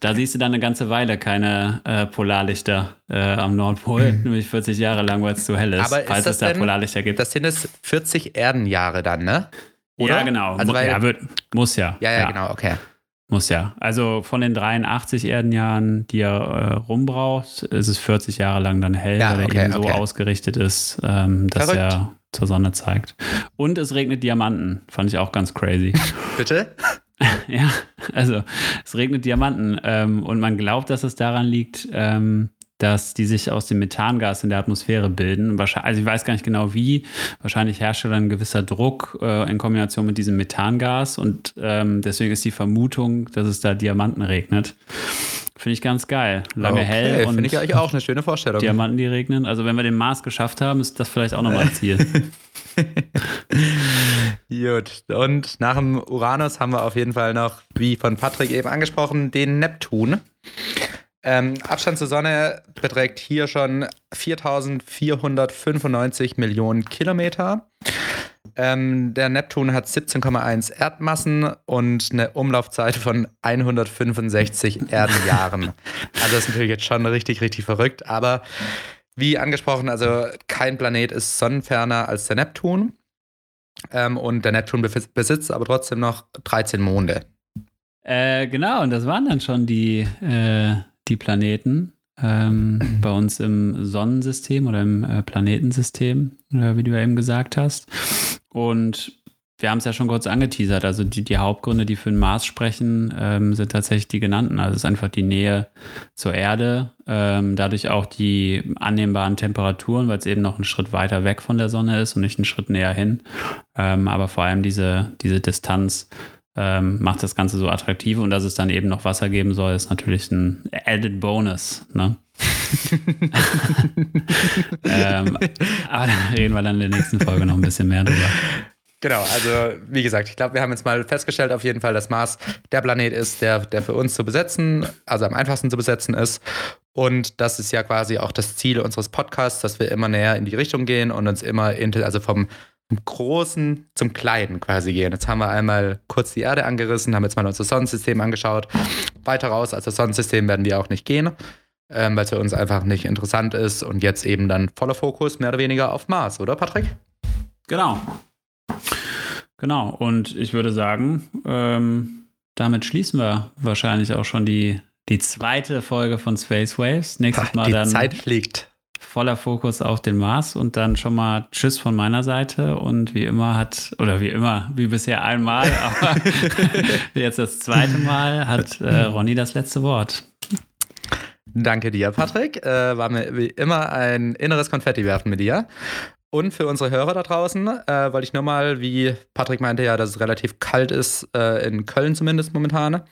da siehst du dann eine ganze Weile keine äh, Polarlichter äh, am Nordpol, mhm. nämlich 40 Jahre lang, weil es zu hell ist, Aber falls ist es da denn, Polarlichter gibt. Das sind es 40 Erdenjahre dann, ne? Oder? Ja, genau. Also, ja, wird, muss ja. Ja, ja, ja, genau, okay. Muss ja. Also von den 83 Erdenjahren, die er äh, rumbraucht, ist es 40 Jahre lang dann hell, ja, weil okay, er eben okay. so ausgerichtet ist, ähm, dass Verrückt. er zur Sonne zeigt. Und es regnet Diamanten. Fand ich auch ganz crazy. Bitte? ja, also es regnet Diamanten ähm, und man glaubt, dass es daran liegt, ähm, dass die sich aus dem Methangas in der Atmosphäre bilden. Also ich weiß gar nicht genau wie. Wahrscheinlich herrscht dann ein gewisser Druck äh, in Kombination mit diesem Methangas und ähm, deswegen ist die Vermutung, dass es da Diamanten regnet. Finde ich ganz geil. Lange okay, hell und. Finde ich eigentlich auch eine schöne Vorstellung. Diamanten, die regnen. Also, wenn wir den Mars geschafft haben, ist das vielleicht auch nochmal ein Ziel. Gut. Und nach dem Uranus haben wir auf jeden Fall noch, wie von Patrick eben angesprochen, den Neptun. Ähm, Abstand zur Sonne beträgt hier schon 4495 Millionen Kilometer. Ähm, der Neptun hat 17,1 Erdmassen und eine Umlaufzeit von 165 Erdenjahren. also das ist natürlich jetzt schon richtig, richtig verrückt. Aber wie angesprochen, also kein Planet ist sonnenferner als der Neptun. Ähm, und der Neptun besitzt aber trotzdem noch 13 Monde. Äh, genau, und das waren dann schon die, äh, die Planeten ähm, bei uns im Sonnensystem oder im äh, Planetensystem, äh, wie du ja eben gesagt hast. Und wir haben es ja schon kurz angeteasert. Also die, die Hauptgründe, die für den Mars sprechen, ähm, sind tatsächlich die genannten. Also es ist einfach die Nähe zur Erde, ähm, dadurch auch die annehmbaren Temperaturen, weil es eben noch einen Schritt weiter weg von der Sonne ist und nicht einen Schritt näher hin. Ähm, aber vor allem diese, diese Distanz ähm, macht das Ganze so attraktiv und dass es dann eben noch Wasser geben soll, ist natürlich ein added Bonus. Ne? ähm, aber da reden wir dann in der nächsten Folge noch ein bisschen mehr drüber. Genau, also wie gesagt, ich glaube, wir haben jetzt mal festgestellt auf jeden Fall, dass Mars der Planet ist, der, der für uns zu besetzen, also am einfachsten zu besetzen ist. Und das ist ja quasi auch das Ziel unseres Podcasts, dass wir immer näher in die Richtung gehen und uns immer, also vom, vom Großen zum Kleinen quasi gehen. Jetzt haben wir einmal kurz die Erde angerissen, haben jetzt mal unser Sonnensystem angeschaut. Weiter raus als das Sonnensystem werden wir auch nicht gehen, ähm, weil es für uns einfach nicht interessant ist. Und jetzt eben dann voller Fokus mehr oder weniger auf Mars, oder Patrick? Genau. Genau, und ich würde sagen, ähm, damit schließen wir wahrscheinlich auch schon die, die zweite Folge von Space Waves. Nächstes Mal die dann. Zeit fliegt. Voller Fokus auf den Mars und dann schon mal Tschüss von meiner Seite. Und wie immer hat, oder wie immer, wie bisher einmal, aber jetzt das zweite Mal hat äh, Ronny das letzte Wort. Danke dir, Patrick. Äh, war mir wie immer ein inneres Konfetti werfen mit dir. Und für unsere Hörer da draußen äh, wollte ich nur mal, wie Patrick meinte ja, dass es relativ kalt ist, äh, in Köln zumindest momentan,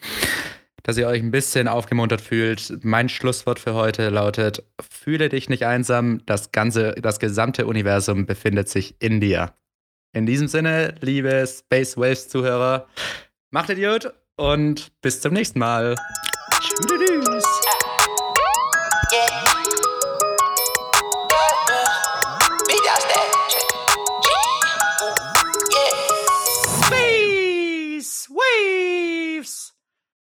dass ihr euch ein bisschen aufgemuntert fühlt. Mein Schlusswort für heute lautet: Fühle dich nicht einsam, das ganze, das gesamte Universum befindet sich in dir. In diesem Sinne, liebe Space Waves Zuhörer, macht Idiot und bis zum nächsten Mal. Tschüss.